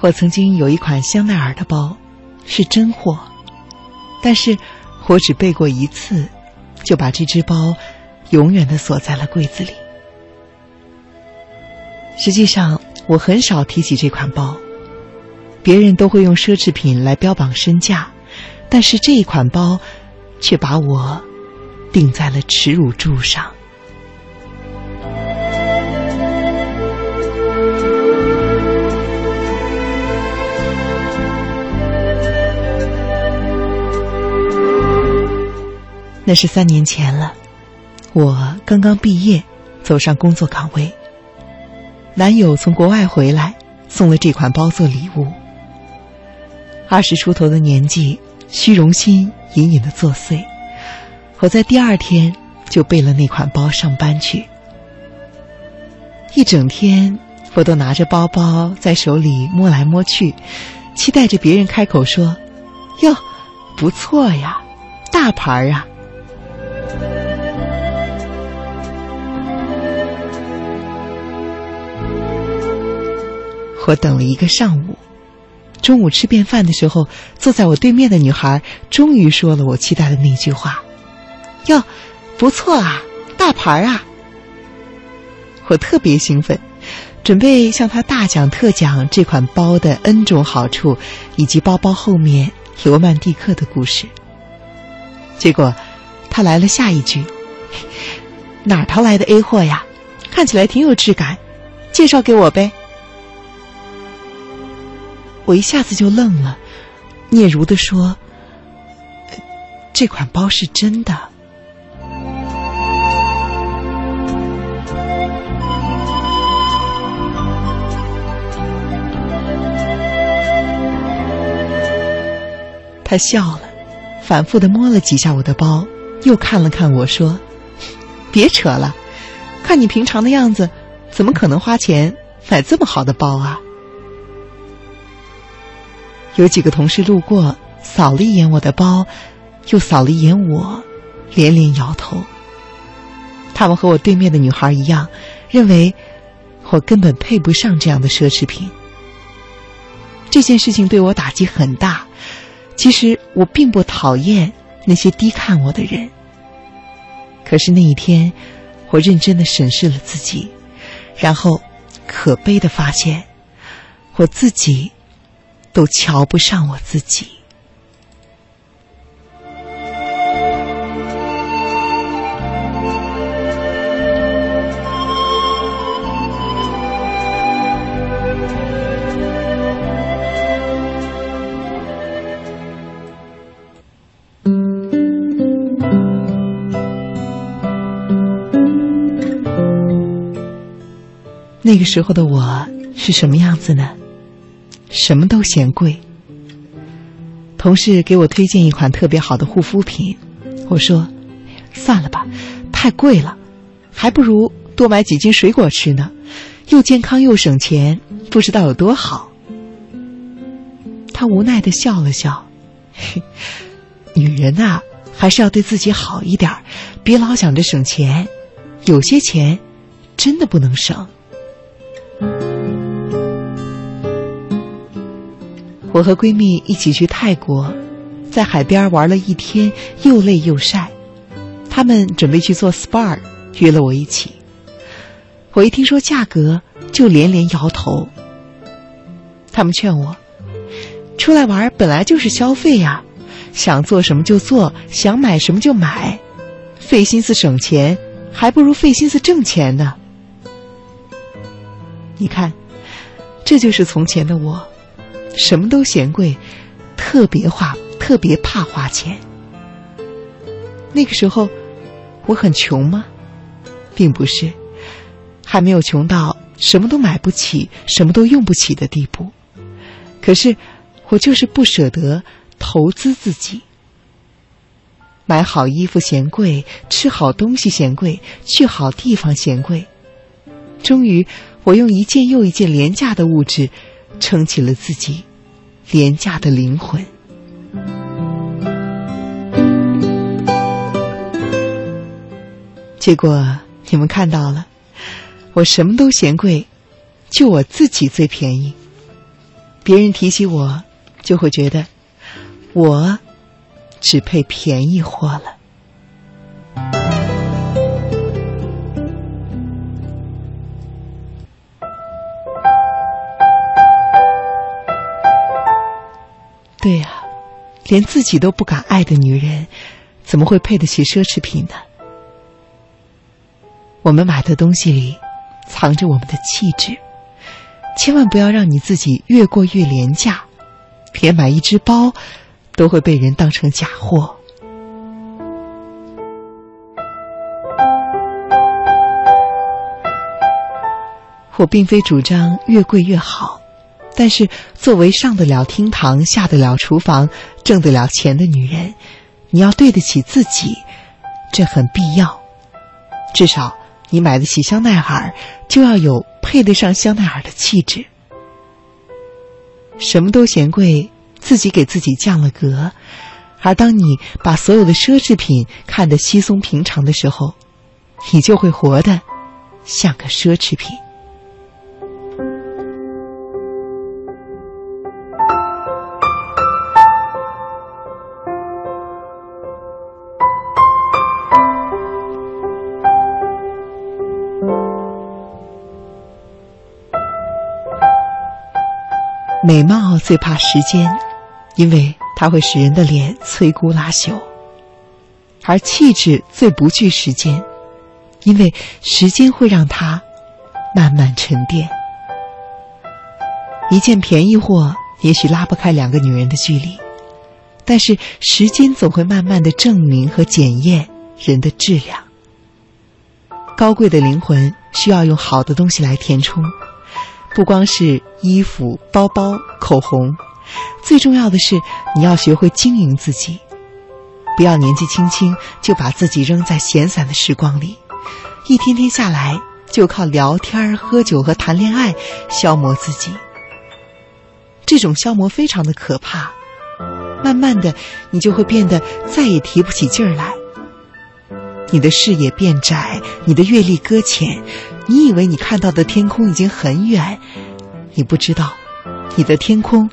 我曾经有一款香奈儿的包，是真货，但是我只背过一次，就把这只包永远的锁在了柜子里。实际上，我很少提起这款包，别人都会用奢侈品来标榜身价，但是这一款包却把我钉在了耻辱柱上。那是三年前了，我刚刚毕业，走上工作岗位。男友从国外回来，送了这款包做礼物。二十出头的年纪，虚荣心隐隐的作祟。我在第二天就背了那款包上班去。一整天，我都拿着包包在手里摸来摸去，期待着别人开口说：“哟，不错呀，大牌儿啊。”我等了一个上午，中午吃便饭的时候，坐在我对面的女孩终于说了我期待的那句话：“哟，不错啊，大牌啊！”我特别兴奋，准备向她大讲特讲这款包的 N 种好处，以及包包后面罗曼蒂克的故事。结果，她来了下一句：“哪淘来的 A 货呀？看起来挺有质感，介绍给我呗。”我一下子就愣了，嗫嚅的说：“这款包是真的。”他笑了，反复的摸了几下我的包，又看了看我说：“别扯了，看你平常的样子，怎么可能花钱买这么好的包啊？”有几个同事路过，扫了一眼我的包，又扫了一眼我，连连摇头。他们和我对面的女孩一样，认为我根本配不上这样的奢侈品。这件事情对我打击很大。其实我并不讨厌那些低看我的人，可是那一天，我认真的审视了自己，然后可悲的发现，我自己。都瞧不上我自己。那个时候的我是什么样子呢？什么都嫌贵。同事给我推荐一款特别好的护肤品，我说：“算了吧，太贵了，还不如多买几斤水果吃呢，又健康又省钱，不知道有多好。”他无奈的笑了笑：“ 女人呐，还是要对自己好一点，别老想着省钱，有些钱真的不能省。”我和闺蜜一起去泰国，在海边玩了一天，又累又晒。他们准备去做 SPA，约了我一起。我一听说价格，就连连摇头。他们劝我，出来玩本来就是消费呀，想做什么就做，想买什么就买，费心思省钱，还不如费心思挣钱呢。你看，这就是从前的我。什么都嫌贵，特别花，特别怕花钱。那个时候，我很穷吗？并不是，还没有穷到什么都买不起、什么都用不起的地步。可是，我就是不舍得投资自己。买好衣服嫌贵，吃好东西嫌贵，去好地方嫌贵。终于，我用一件又一件廉价的物质。撑起了自己廉价的灵魂。结果你们看到了，我什么都嫌贵，就我自己最便宜。别人提起我，就会觉得我只配便宜货了。对呀，连自己都不敢爱的女人，怎么会配得起奢侈品呢？我们买的东西里藏着我们的气质，千万不要让你自己越过越廉价，连买一只包都会被人当成假货。我并非主张越贵越好，但是作为上得了厅堂、下得了厨房、挣得了钱的女人，你要对得起自己，这很必要，至少。你买得起香奈儿，就要有配得上香奈儿的气质。什么都嫌贵，自己给自己降了格。而当你把所有的奢侈品看得稀松平常的时候，你就会活得像个奢侈品。美貌最怕时间，因为它会使人的脸摧枯拉朽；而气质最不惧时间，因为时间会让它慢慢沉淀。一件便宜货也许拉不开两个女人的距离，但是时间总会慢慢的证明和检验人的质量。高贵的灵魂需要用好的东西来填充。不光是衣服、包包、口红，最重要的是你要学会经营自己，不要年纪轻轻就把自己扔在闲散的时光里，一天天下来就靠聊天、喝酒和谈恋爱消磨自己。这种消磨非常的可怕，慢慢的你就会变得再也提不起劲儿来，你的视野变窄，你的阅历搁浅。你以为你看到的天空已经很远，你不知道，你的天空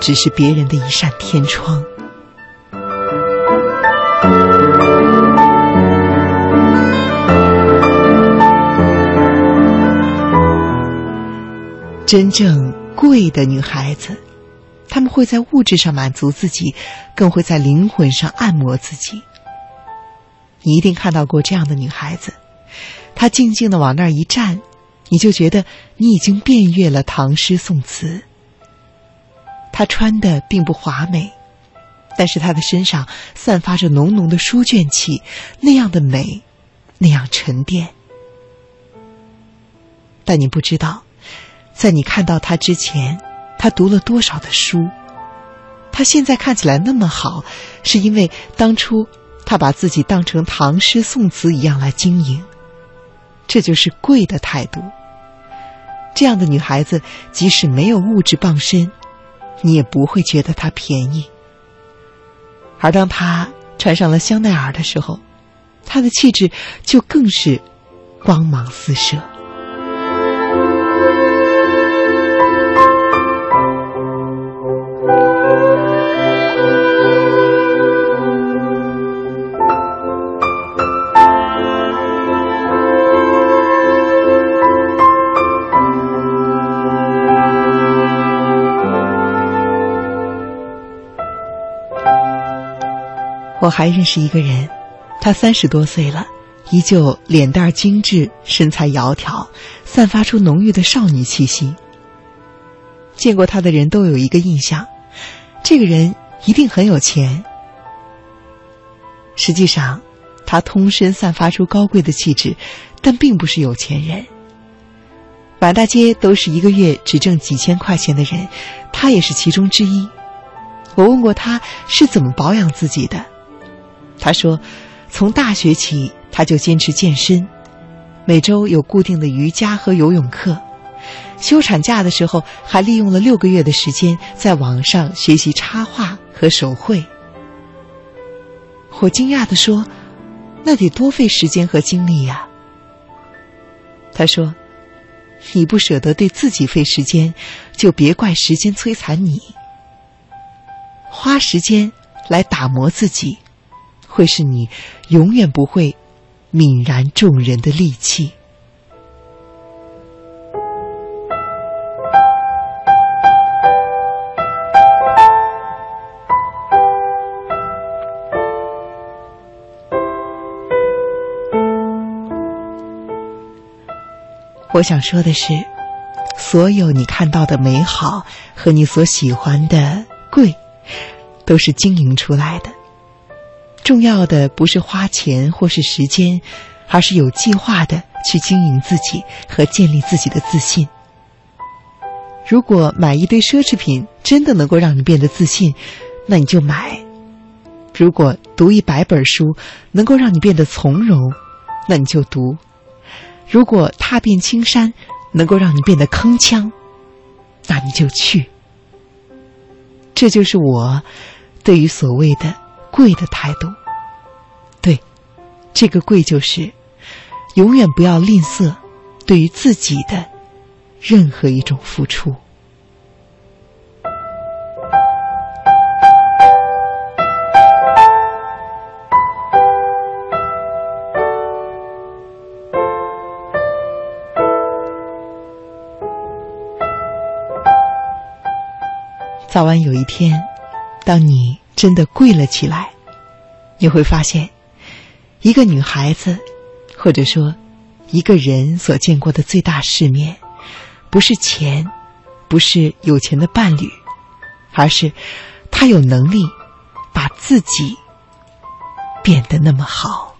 只是别人的一扇天窗。真正贵的女孩子，她们会在物质上满足自己，更会在灵魂上按摩自己。你一定看到过这样的女孩子。他静静的往那儿一站，你就觉得你已经遍阅了唐诗宋词。他穿的并不华美，但是他的身上散发着浓浓的书卷气，那样的美，那样沉淀。但你不知道，在你看到他之前，他读了多少的书。他现在看起来那么好，是因为当初他把自己当成唐诗宋词一样来经营。这就是贵的态度。这样的女孩子，即使没有物质傍身，你也不会觉得她便宜。而当她穿上了香奈儿的时候，她的气质就更是光芒四射。我还认识一个人，他三十多岁了，依旧脸蛋精致，身材窈窕，散发出浓郁的少女气息。见过他的人都有一个印象，这个人一定很有钱。实际上，他通身散发出高贵的气质，但并不是有钱人。满大街都是一个月只挣几千块钱的人，他也是其中之一。我问过他是怎么保养自己的。他说：“从大学起，他就坚持健身，每周有固定的瑜伽和游泳课。休产假的时候，还利用了六个月的时间在网上学习插画和手绘。”我惊讶的说：“那得多费时间和精力呀！”他说：“你不舍得对自己费时间，就别怪时间摧残你。花时间来打磨自己，会是你永远不会泯然众人的利器。我想说的是，所有你看到的美好和你所喜欢的贵，都是经营出来的。重要的不是花钱或是时间，而是有计划的去经营自己和建立自己的自信。如果买一堆奢侈品真的能够让你变得自信，那你就买；如果读一百本书能够让你变得从容，那你就读。如果踏遍青山能够让你变得铿锵，那你就去。这就是我对于所谓的“贵”的态度。对，这个“贵”就是永远不要吝啬对于自己的任何一种付出。早晚有一天，当你真的贵了起来，你会发现，一个女孩子，或者说一个人所见过的最大世面，不是钱，不是有钱的伴侣，而是她有能力把自己变得那么好。